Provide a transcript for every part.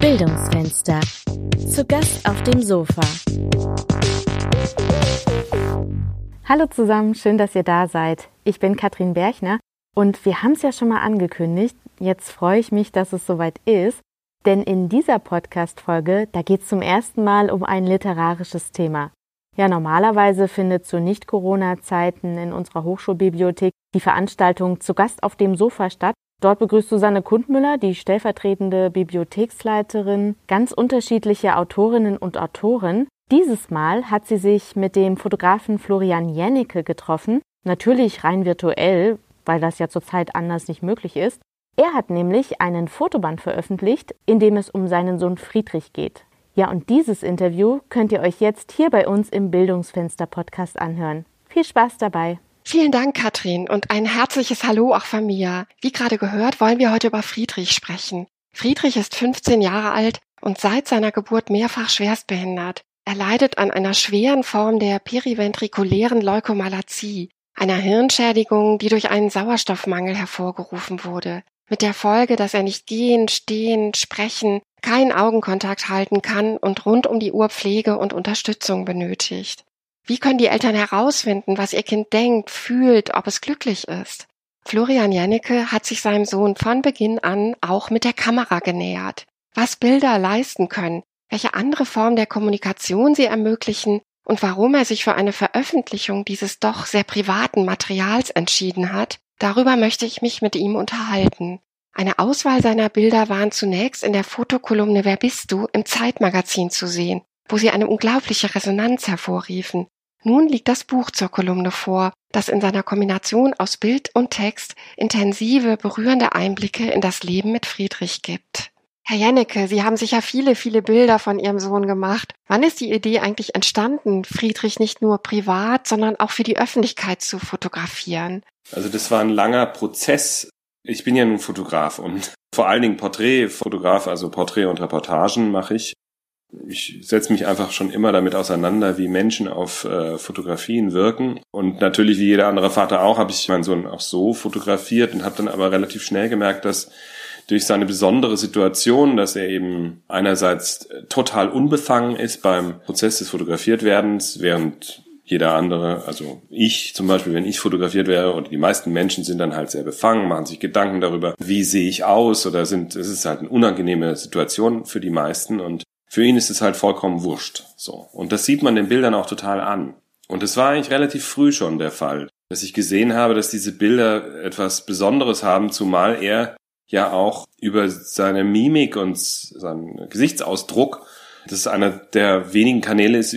Bildungsfenster. Zu Gast auf dem Sofa. Hallo zusammen, schön, dass ihr da seid. Ich bin Katrin Berchner und wir haben es ja schon mal angekündigt. Jetzt freue ich mich, dass es soweit ist, denn in dieser Podcast-Folge, da geht es zum ersten Mal um ein literarisches Thema. Ja, normalerweise findet zu Nicht-Corona-Zeiten in unserer Hochschulbibliothek die Veranstaltung zu Gast auf dem Sofa statt. Dort begrüßt Susanne Kundmüller, die stellvertretende Bibliotheksleiterin, ganz unterschiedliche Autorinnen und Autoren. Dieses Mal hat sie sich mit dem Fotografen Florian Jennecke getroffen, natürlich rein virtuell, weil das ja zurzeit anders nicht möglich ist. Er hat nämlich einen Fotoband veröffentlicht, in dem es um seinen Sohn Friedrich geht. Ja, und dieses Interview könnt ihr euch jetzt hier bei uns im Bildungsfenster Podcast anhören. Viel Spaß dabei. Vielen Dank, Katrin, und ein herzliches Hallo auch von mir. Wie gerade gehört, wollen wir heute über Friedrich sprechen. Friedrich ist 15 Jahre alt und seit seiner Geburt mehrfach schwerstbehindert. Er leidet an einer schweren Form der periventrikulären Leukomalazie, einer Hirnschädigung, die durch einen Sauerstoffmangel hervorgerufen wurde mit der Folge, dass er nicht gehen, stehen, sprechen, keinen Augenkontakt halten kann und rund um die Uhr Pflege und Unterstützung benötigt. Wie können die Eltern herausfinden, was ihr Kind denkt, fühlt, ob es glücklich ist? Florian Jennecke hat sich seinem Sohn von Beginn an auch mit der Kamera genähert. Was Bilder leisten können, welche andere Form der Kommunikation sie ermöglichen und warum er sich für eine Veröffentlichung dieses doch sehr privaten Materials entschieden hat, Darüber möchte ich mich mit ihm unterhalten. Eine Auswahl seiner Bilder waren zunächst in der Fotokolumne Wer bist du im Zeitmagazin zu sehen, wo sie eine unglaubliche Resonanz hervorriefen. Nun liegt das Buch zur Kolumne vor, das in seiner Kombination aus Bild und Text intensive, berührende Einblicke in das Leben mit Friedrich gibt. Herr Jennecke, Sie haben sicher viele, viele Bilder von Ihrem Sohn gemacht. Wann ist die Idee eigentlich entstanden, Friedrich nicht nur privat, sondern auch für die Öffentlichkeit zu fotografieren? Also das war ein langer Prozess. Ich bin ja nun Fotograf und vor allen Dingen Porträtfotograf, also Porträt und Reportagen mache ich. Ich setze mich einfach schon immer damit auseinander, wie Menschen auf äh, Fotografien wirken. Und natürlich, wie jeder andere Vater auch, habe ich meinen Sohn auch so fotografiert und habe dann aber relativ schnell gemerkt, dass durch seine besondere Situation, dass er eben einerseits total unbefangen ist beim Prozess des Fotografiertwerdens, während jeder andere, also ich zum Beispiel, wenn ich fotografiert wäre und die meisten Menschen sind dann halt sehr befangen, machen sich Gedanken darüber, wie sehe ich aus oder sind, es ist halt eine unangenehme Situation für die meisten und für ihn ist es halt vollkommen wurscht, so. Und das sieht man den Bildern auch total an. Und es war eigentlich relativ früh schon der Fall, dass ich gesehen habe, dass diese Bilder etwas Besonderes haben, zumal er ja auch über seine Mimik und seinen Gesichtsausdruck das ist einer der wenigen Kanäle ist,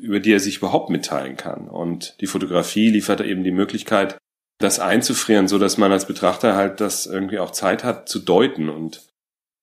über die er sich überhaupt mitteilen kann. Und die Fotografie liefert eben die Möglichkeit, das einzufrieren, so dass man als Betrachter halt das irgendwie auch Zeit hat zu deuten und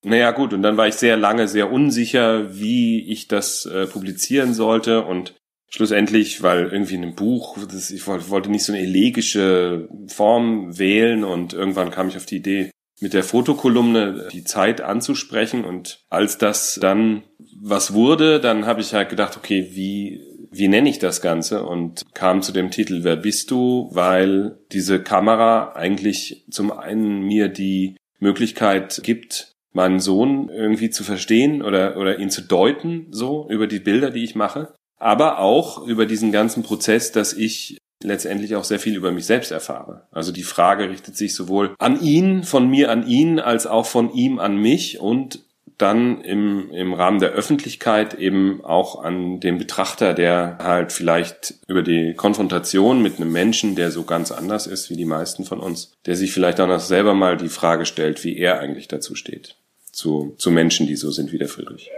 naja, gut, und dann war ich sehr lange sehr unsicher, wie ich das äh, publizieren sollte und schlussendlich, weil irgendwie in einem Buch, das, ich wollte nicht so eine elegische Form wählen und irgendwann kam ich auf die Idee, mit der Fotokolumne die Zeit anzusprechen und als das dann was wurde, dann habe ich halt gedacht, okay, wie wie nenne ich das Ganze? Und kam zu dem Titel Wer bist du, weil diese Kamera eigentlich zum einen mir die Möglichkeit gibt, meinen Sohn irgendwie zu verstehen oder, oder ihn zu deuten, so über die Bilder, die ich mache, aber auch über diesen ganzen Prozess, dass ich letztendlich auch sehr viel über mich selbst erfahre. Also die Frage richtet sich sowohl an ihn, von mir an ihn, als auch von ihm an mich und dann im, im Rahmen der Öffentlichkeit eben auch an den Betrachter, der halt vielleicht über die Konfrontation mit einem Menschen, der so ganz anders ist wie die meisten von uns, der sich vielleicht auch noch selber mal die Frage stellt, wie er eigentlich dazu steht. Zu, zu Menschen, die so sind wie der Friedrich.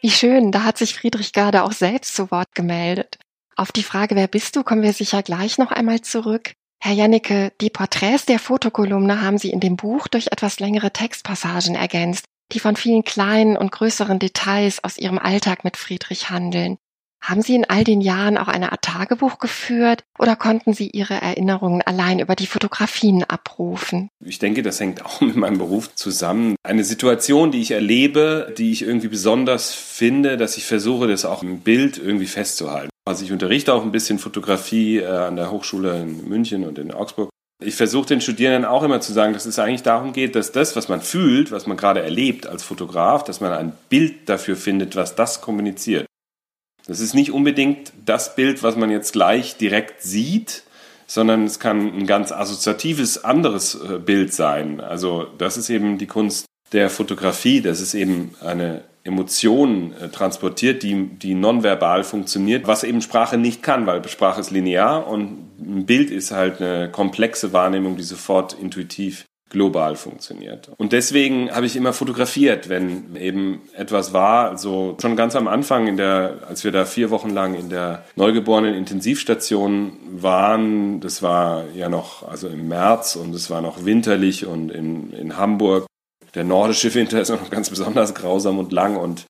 Wie schön, da hat sich Friedrich gerade auch selbst zu Wort gemeldet. Auf die Frage, wer bist du, kommen wir sicher gleich noch einmal zurück. Herr Jannecke, die Porträts der Fotokolumne haben Sie in dem Buch durch etwas längere Textpassagen ergänzt die von vielen kleinen und größeren Details aus ihrem Alltag mit Friedrich handeln. Haben Sie in all den Jahren auch eine Art Tagebuch geführt oder konnten Sie Ihre Erinnerungen allein über die Fotografien abrufen? Ich denke, das hängt auch mit meinem Beruf zusammen. Eine Situation, die ich erlebe, die ich irgendwie besonders finde, dass ich versuche, das auch im Bild irgendwie festzuhalten. Also ich unterrichte auch ein bisschen Fotografie äh, an der Hochschule in München und in Augsburg ich versuche den Studierenden auch immer zu sagen, dass es eigentlich darum geht, dass das, was man fühlt, was man gerade erlebt als Fotograf, dass man ein Bild dafür findet, was das kommuniziert. Das ist nicht unbedingt das Bild, was man jetzt gleich direkt sieht, sondern es kann ein ganz assoziatives anderes äh, Bild sein. Also das ist eben die Kunst der Fotografie, das ist eben eine Emotion äh, transportiert, die, die nonverbal funktioniert, was eben Sprache nicht kann, weil Sprache ist linear und ein Bild ist halt eine komplexe Wahrnehmung, die sofort intuitiv global funktioniert. Und deswegen habe ich immer fotografiert, wenn eben etwas war, also schon ganz am Anfang in der, als wir da vier Wochen lang in der neugeborenen Intensivstation waren, das war ja noch, also im März und es war noch winterlich und in, in Hamburg. Der nordische Winter ist noch ganz besonders grausam und lang und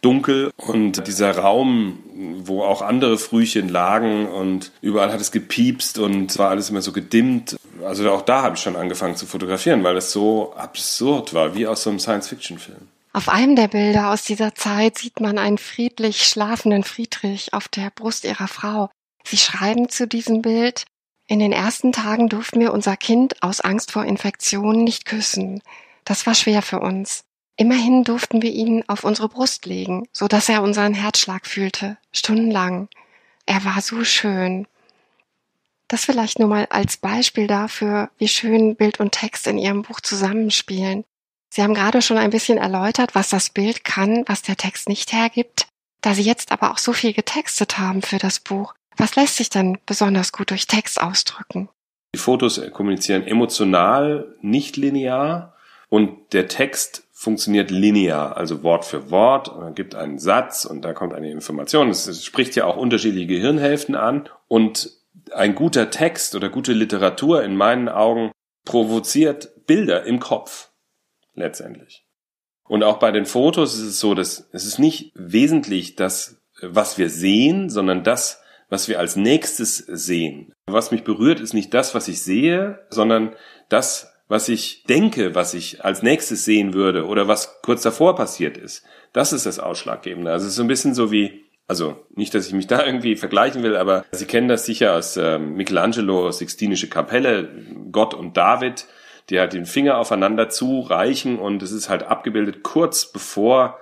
dunkel und dieser Raum, wo auch andere Frühchen lagen und überall hat es gepiepst und es war alles immer so gedimmt. Also auch da habe ich schon angefangen zu fotografieren, weil es so absurd war, wie aus so einem Science-Fiction-Film. Auf einem der Bilder aus dieser Zeit sieht man einen friedlich schlafenden Friedrich auf der Brust ihrer Frau. Sie schreiben zu diesem Bild, in den ersten Tagen durften wir unser Kind aus Angst vor Infektionen nicht küssen. Das war schwer für uns. Immerhin durften wir ihn auf unsere Brust legen, so dass er unseren Herzschlag fühlte, stundenlang. Er war so schön. Das vielleicht nur mal als Beispiel dafür, wie schön Bild und Text in Ihrem Buch zusammenspielen. Sie haben gerade schon ein bisschen erläutert, was das Bild kann, was der Text nicht hergibt. Da Sie jetzt aber auch so viel getextet haben für das Buch, was lässt sich dann besonders gut durch Text ausdrücken? Die Fotos kommunizieren emotional, nicht linear und der Text funktioniert linear, also Wort für Wort. Dann gibt einen Satz und da kommt eine Information. Es spricht ja auch unterschiedliche Gehirnhälften an. Und ein guter Text oder gute Literatur in meinen Augen provoziert Bilder im Kopf letztendlich. Und auch bei den Fotos ist es so, dass es ist nicht wesentlich das, was wir sehen, sondern das, was wir als nächstes sehen. Was mich berührt, ist nicht das, was ich sehe, sondern das, was ich denke, was ich als nächstes sehen würde oder was kurz davor passiert ist. Das ist das Ausschlaggebende. Also es ist so ein bisschen so wie, also nicht, dass ich mich da irgendwie vergleichen will, aber Sie kennen das sicher aus äh, Michelangelo, Sixtinische Kapelle, Gott und David, die halt den Finger aufeinander zureichen und es ist halt abgebildet kurz bevor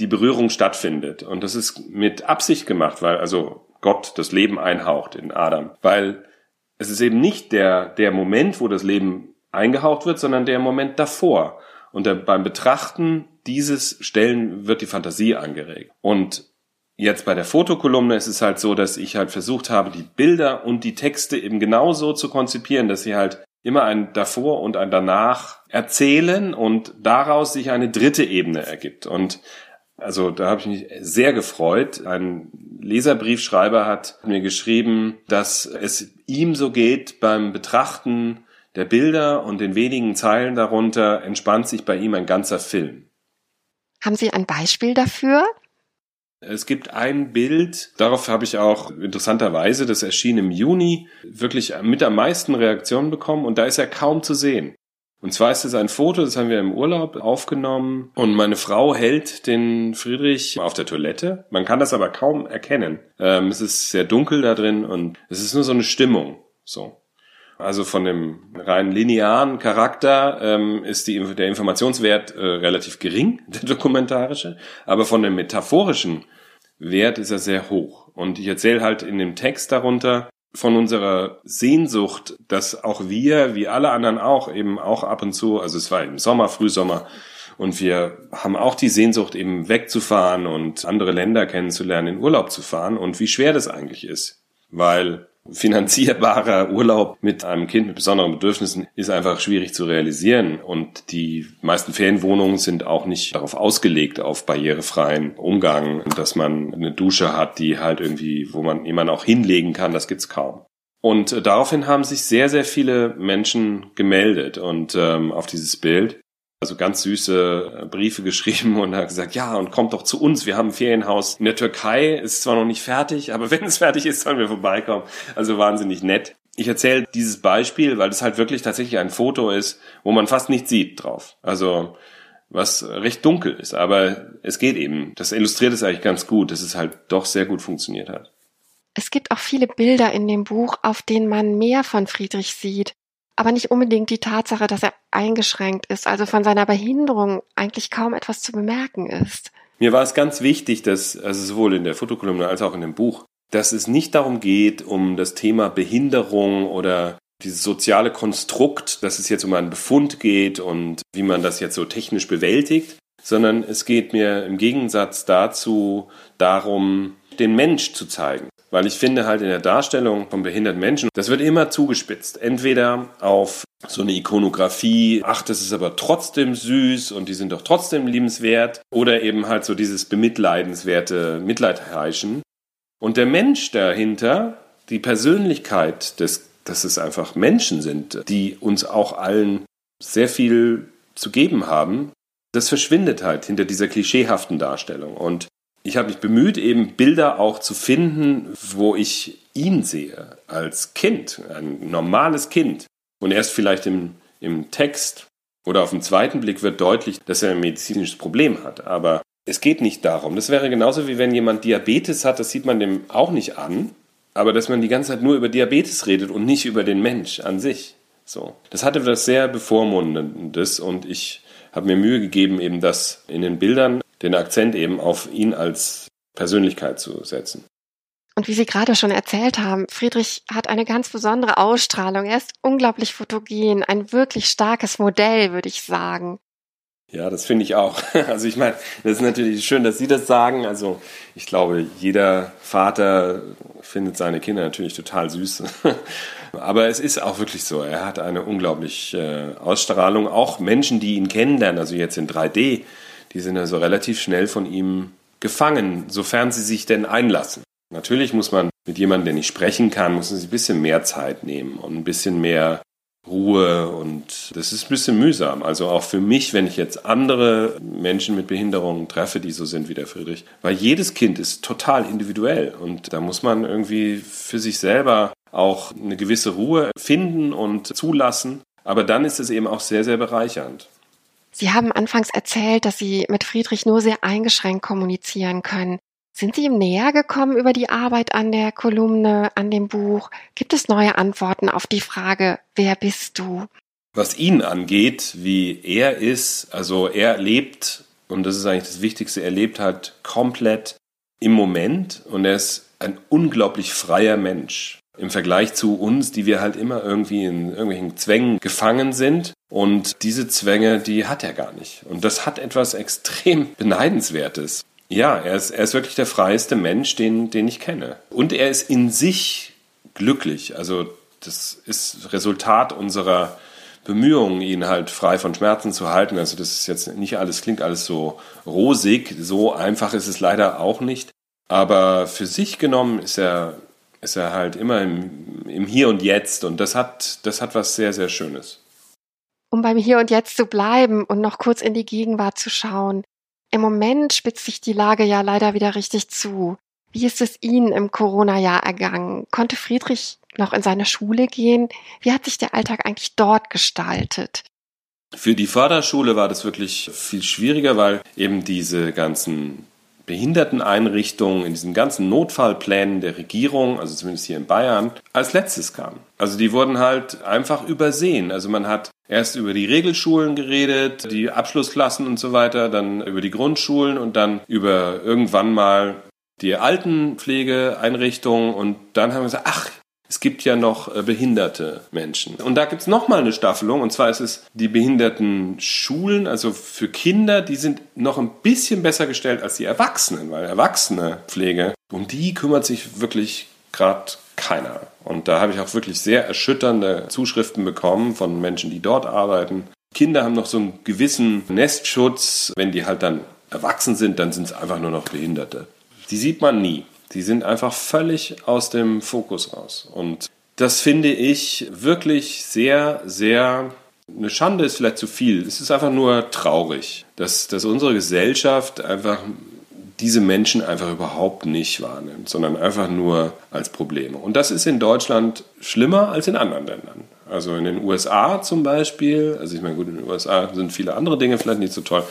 die Berührung stattfindet. Und das ist mit Absicht gemacht, weil also Gott das Leben einhaucht in Adam, weil es ist eben nicht der, der Moment, wo das Leben eingehaucht wird, sondern der Moment davor. Und der, beim Betrachten dieses Stellen wird die Fantasie angeregt. Und jetzt bei der Fotokolumne ist es halt so, dass ich halt versucht habe, die Bilder und die Texte eben genauso zu konzipieren, dass sie halt immer ein davor und ein danach erzählen und daraus sich eine dritte Ebene ergibt. Und also da habe ich mich sehr gefreut. Ein Leserbriefschreiber hat mir geschrieben, dass es ihm so geht beim Betrachten der Bilder und den wenigen Zeilen darunter entspannt sich bei ihm ein ganzer Film. Haben Sie ein Beispiel dafür? Es gibt ein Bild, darauf habe ich auch interessanterweise, das erschien im Juni, wirklich mit am meisten Reaktionen bekommen und da ist er kaum zu sehen. Und zwar ist es ein Foto, das haben wir im Urlaub aufgenommen und meine Frau hält den Friedrich auf der Toilette. Man kann das aber kaum erkennen. Ähm, es ist sehr dunkel da drin und es ist nur so eine Stimmung. So. Also von dem rein linearen Charakter ähm, ist die, der Informationswert äh, relativ gering, der dokumentarische, aber von dem metaphorischen Wert ist er sehr hoch. Und ich erzähle halt in dem Text darunter, von unserer Sehnsucht, dass auch wir, wie alle anderen auch, eben auch ab und zu, also es war im Sommer, Frühsommer, und wir haben auch die Sehnsucht, eben wegzufahren und andere Länder kennenzulernen, in Urlaub zu fahren und wie schwer das eigentlich ist. Weil finanzierbarer Urlaub mit einem Kind mit besonderen Bedürfnissen ist einfach schwierig zu realisieren. Und die meisten Ferienwohnungen sind auch nicht darauf ausgelegt, auf barrierefreien Umgang, dass man eine Dusche hat, die halt irgendwie, wo man jemanden auch hinlegen kann, das gibt's kaum. Und äh, daraufhin haben sich sehr, sehr viele Menschen gemeldet und ähm, auf dieses Bild also ganz süße äh, Briefe geschrieben und hat gesagt, ja, und kommt doch zu uns. Wir haben ein Ferienhaus in der Türkei, ist zwar noch nicht fertig, aber wenn es fertig ist, sollen wir vorbeikommen. Also wahnsinnig nett. Ich erzähle dieses Beispiel, weil es halt wirklich tatsächlich ein Foto ist, wo man fast nichts sieht drauf. Also was recht dunkel ist, aber es geht eben. Das illustriert es eigentlich ganz gut, dass es halt doch sehr gut funktioniert hat. Es gibt auch viele Bilder in dem Buch, auf denen man mehr von Friedrich sieht, aber nicht unbedingt die Tatsache, dass er eingeschränkt ist, also von seiner Behinderung eigentlich kaum etwas zu bemerken ist. Mir war es ganz wichtig, dass, also sowohl in der Fotokolumne als auch in dem Buch, dass es nicht darum geht, um das Thema Behinderung oder dieses soziale Konstrukt, dass es jetzt um einen Befund geht und wie man das jetzt so technisch bewältigt, sondern es geht mir im Gegensatz dazu darum, den Mensch zu zeigen. Weil ich finde halt in der Darstellung von behinderten Menschen, das wird immer zugespitzt. Entweder auf so eine Ikonografie, ach, das ist aber trotzdem süß und die sind doch trotzdem liebenswert. Oder eben halt so dieses bemitleidenswerte Mitleidheischen. Und der Mensch dahinter, die Persönlichkeit des, dass es einfach Menschen sind, die uns auch allen sehr viel zu geben haben, das verschwindet halt hinter dieser klischeehaften Darstellung. Und ich habe mich bemüht, eben Bilder auch zu finden, wo ich ihn sehe als Kind, ein normales Kind. Und erst vielleicht im, im Text oder auf den zweiten Blick wird deutlich, dass er ein medizinisches Problem hat. Aber es geht nicht darum. Das wäre genauso wie wenn jemand Diabetes hat, das sieht man dem auch nicht an. Aber dass man die ganze Zeit nur über Diabetes redet und nicht über den Mensch an sich. So. Das hatte was sehr Bevormundendes und ich habe mir Mühe gegeben, eben das in den Bildern, den Akzent eben auf ihn als Persönlichkeit zu setzen. Und wie Sie gerade schon erzählt haben, Friedrich hat eine ganz besondere Ausstrahlung. Er ist unglaublich fotogen, ein wirklich starkes Modell, würde ich sagen. Ja, das finde ich auch. Also ich meine, das ist natürlich schön, dass Sie das sagen. Also ich glaube, jeder Vater findet seine Kinder natürlich total süß. Aber es ist auch wirklich so. Er hat eine unglaubliche äh, Ausstrahlung. Auch Menschen, die ihn kennenlernen, also jetzt in 3D, die sind also relativ schnell von ihm gefangen, sofern sie sich denn einlassen. Natürlich muss man mit jemandem, der nicht sprechen kann, muss man sich ein bisschen mehr Zeit nehmen und ein bisschen mehr Ruhe und das ist ein bisschen mühsam. Also auch für mich, wenn ich jetzt andere Menschen mit Behinderungen treffe, die so sind wie der Friedrich, weil jedes Kind ist total individuell und da muss man irgendwie für sich selber auch eine gewisse Ruhe finden und zulassen. Aber dann ist es eben auch sehr, sehr bereichernd. Sie haben anfangs erzählt, dass Sie mit Friedrich nur sehr eingeschränkt kommunizieren können. Sind Sie ihm näher gekommen über die Arbeit an der Kolumne, an dem Buch? Gibt es neue Antworten auf die Frage, wer bist du? Was ihn angeht, wie er ist, also er lebt, und das ist eigentlich das Wichtigste, er lebt halt komplett im Moment und er ist ein unglaublich freier Mensch im Vergleich zu uns, die wir halt immer irgendwie in irgendwelchen Zwängen gefangen sind. Und diese Zwänge, die hat er gar nicht. Und das hat etwas extrem Beneidenswertes. Ja, er ist, er ist wirklich der freieste Mensch, den, den ich kenne. Und er ist in sich glücklich. Also das ist Resultat unserer Bemühungen, ihn halt frei von Schmerzen zu halten. Also das ist jetzt nicht alles, klingt alles so rosig. So einfach ist es leider auch nicht. Aber für sich genommen ist er, ist er halt immer im, im Hier und Jetzt. Und das hat, das hat was sehr, sehr Schönes. Um beim Hier und Jetzt zu bleiben und noch kurz in die Gegenwart zu schauen. Im Moment spitzt sich die Lage ja leider wieder richtig zu. Wie ist es Ihnen im Corona-Jahr ergangen? Konnte Friedrich noch in seine Schule gehen? Wie hat sich der Alltag eigentlich dort gestaltet? Für die Förderschule war das wirklich viel schwieriger, weil eben diese ganzen Behinderteneinrichtungen in diesen ganzen Notfallplänen der Regierung, also zumindest hier in Bayern, als letztes kamen. Also die wurden halt einfach übersehen. Also man hat erst über die Regelschulen geredet, die Abschlussklassen und so weiter, dann über die Grundschulen und dann über irgendwann mal die Altenpflegeeinrichtungen und dann haben wir gesagt, ach, es gibt ja noch äh, behinderte Menschen. Und da gibt es nochmal eine Staffelung, und zwar ist es die behinderten Schulen, also für Kinder, die sind noch ein bisschen besser gestellt als die Erwachsenen, weil Erwachsene Pflege, um die kümmert sich wirklich gerade keiner. Und da habe ich auch wirklich sehr erschütternde Zuschriften bekommen von Menschen, die dort arbeiten. Kinder haben noch so einen gewissen Nestschutz. Wenn die halt dann erwachsen sind, dann sind es einfach nur noch Behinderte. Die sieht man nie. Die sind einfach völlig aus dem Fokus raus. Und das finde ich wirklich sehr, sehr eine Schande ist vielleicht zu viel. Es ist einfach nur traurig, dass, dass unsere Gesellschaft einfach diese Menschen einfach überhaupt nicht wahrnimmt, sondern einfach nur als Probleme. Und das ist in Deutschland schlimmer als in anderen Ländern. Also in den USA zum Beispiel, also ich meine, gut, in den USA sind viele andere Dinge vielleicht nicht so toll,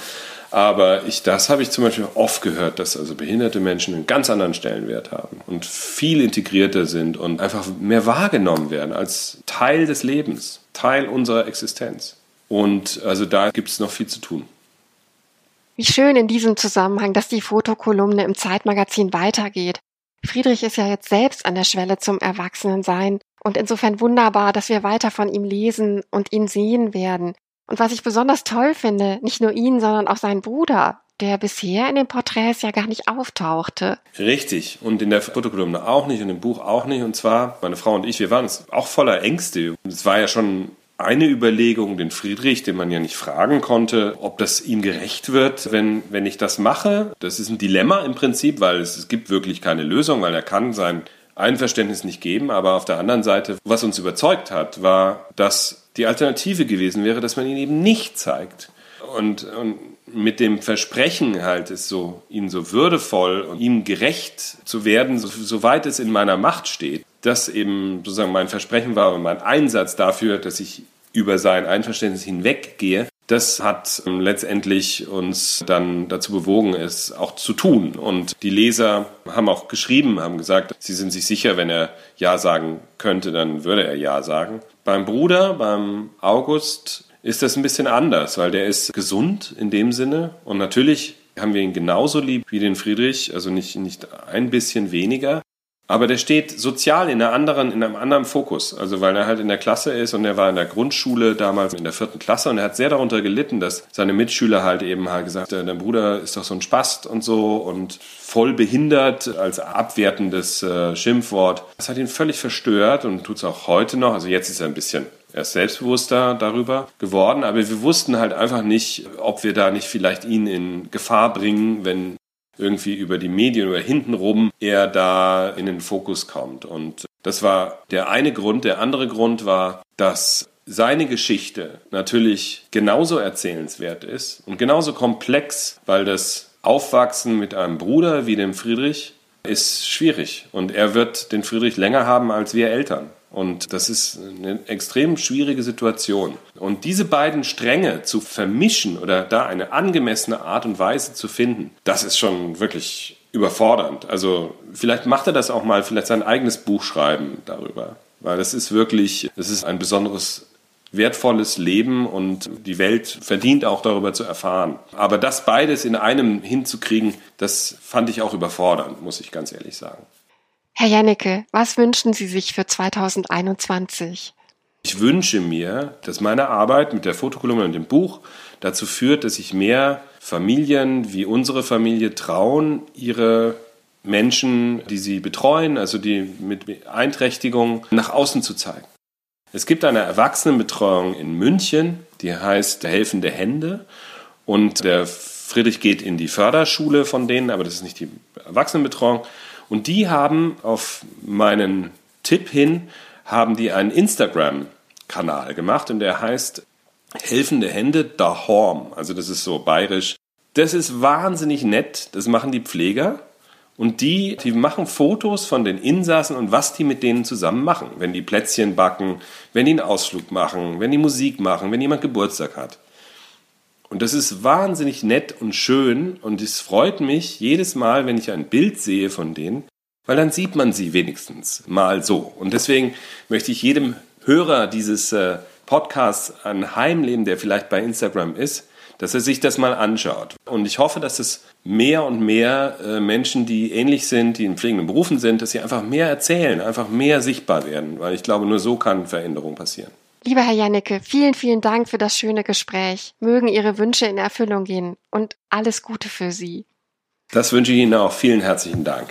Aber ich, das habe ich zum Beispiel oft gehört, dass also behinderte Menschen einen ganz anderen Stellenwert haben und viel integrierter sind und einfach mehr wahrgenommen werden als Teil des Lebens, Teil unserer Existenz. Und also da gibt es noch viel zu tun. Wie schön in diesem Zusammenhang, dass die Fotokolumne im Zeitmagazin weitergeht. Friedrich ist ja jetzt selbst an der Schwelle zum Erwachsenensein und insofern wunderbar, dass wir weiter von ihm lesen und ihn sehen werden. Und was ich besonders toll finde, nicht nur ihn, sondern auch seinen Bruder, der bisher in den Porträts ja gar nicht auftauchte. Richtig. Und in der Fotokolumne auch nicht und im Buch auch nicht. Und zwar, meine Frau und ich, wir waren auch voller Ängste. Es war ja schon eine Überlegung, den Friedrich, den man ja nicht fragen konnte, ob das ihm gerecht wird, wenn, wenn ich das mache. Das ist ein Dilemma im Prinzip, weil es, es gibt wirklich keine Lösung, weil er kann sein Einverständnis nicht geben. Aber auf der anderen Seite, was uns überzeugt hat, war, dass die Alternative gewesen wäre, dass man ihn eben nicht zeigt. Und, und mit dem Versprechen halt ist so, ihn so würdevoll und ihm gerecht zu werden, so, soweit es in meiner Macht steht. Das eben sozusagen mein Versprechen war und mein Einsatz dafür, dass ich über sein Einverständnis hinweggehe. Das hat ähm, letztendlich uns dann dazu bewogen, es auch zu tun. Und die Leser haben auch geschrieben, haben gesagt, sie sind sich sicher, wenn er Ja sagen könnte, dann würde er Ja sagen. Beim Bruder, beim August, ist das ein bisschen anders, weil der ist gesund in dem Sinne und natürlich haben wir ihn genauso lieb wie den Friedrich, also nicht, nicht ein bisschen weniger. Aber der steht sozial in, einer anderen, in einem anderen Fokus. Also weil er halt in der Klasse ist und er war in der Grundschule damals in der vierten Klasse und er hat sehr darunter gelitten, dass seine Mitschüler halt eben halt gesagt haben, dein Bruder ist doch so ein Spast und so und voll behindert als abwertendes äh, Schimpfwort. Das hat ihn völlig verstört und tut es auch heute noch. Also jetzt ist er ein bisschen er ist selbstbewusster darüber geworden, aber wir wussten halt einfach nicht, ob wir da nicht vielleicht ihn in Gefahr bringen, wenn irgendwie über die Medien oder hintenrum er da in den Fokus kommt. Und das war der eine Grund. Der andere Grund war, dass seine Geschichte natürlich genauso erzählenswert ist und genauso komplex, weil das Aufwachsen mit einem Bruder wie dem Friedrich ist schwierig. Und er wird den Friedrich länger haben als wir Eltern. Und das ist eine extrem schwierige Situation. Und diese beiden Stränge zu vermischen oder da eine angemessene Art und Weise zu finden, das ist schon wirklich überfordernd. Also vielleicht macht er das auch mal, vielleicht sein eigenes Buch schreiben darüber. Weil das ist wirklich, das ist ein besonderes wertvolles Leben und die Welt verdient auch darüber zu erfahren. Aber das beides in einem hinzukriegen, das fand ich auch überfordernd, muss ich ganz ehrlich sagen. Herr Jannecke, was wünschen Sie sich für 2021? Ich wünsche mir, dass meine Arbeit mit der Fotokolumne und dem Buch dazu führt, dass sich mehr Familien wie unsere Familie trauen, ihre Menschen, die sie betreuen, also die mit Beeinträchtigung, nach außen zu zeigen. Es gibt eine Erwachsenenbetreuung in München, die heißt Helfende Hände. Und der Friedrich geht in die Förderschule von denen, aber das ist nicht die Erwachsenenbetreuung. Und die haben auf meinen Tipp hin, haben die einen Instagram-Kanal gemacht und der heißt Helfende Hände da Horm. Also das ist so bayerisch. Das ist wahnsinnig nett. Das machen die Pfleger. Und die, die machen Fotos von den Insassen und was die mit denen zusammen machen. Wenn die Plätzchen backen, wenn die einen Ausflug machen, wenn die Musik machen, wenn jemand Geburtstag hat. Und das ist wahnsinnig nett und schön und es freut mich jedes Mal, wenn ich ein Bild sehe von denen, weil dann sieht man sie wenigstens mal so. Und deswegen möchte ich jedem Hörer dieses äh, Podcasts anheimleben, der vielleicht bei Instagram ist, dass er sich das mal anschaut. Und ich hoffe, dass es mehr und mehr äh, Menschen, die ähnlich sind, die in pflegenden Berufen sind, dass sie einfach mehr erzählen, einfach mehr sichtbar werden, weil ich glaube, nur so kann Veränderung passieren. Lieber Herr Jannecke, vielen, vielen Dank für das schöne Gespräch. Mögen Ihre Wünsche in Erfüllung gehen und alles Gute für Sie. Das wünsche ich Ihnen auch. Vielen herzlichen Dank.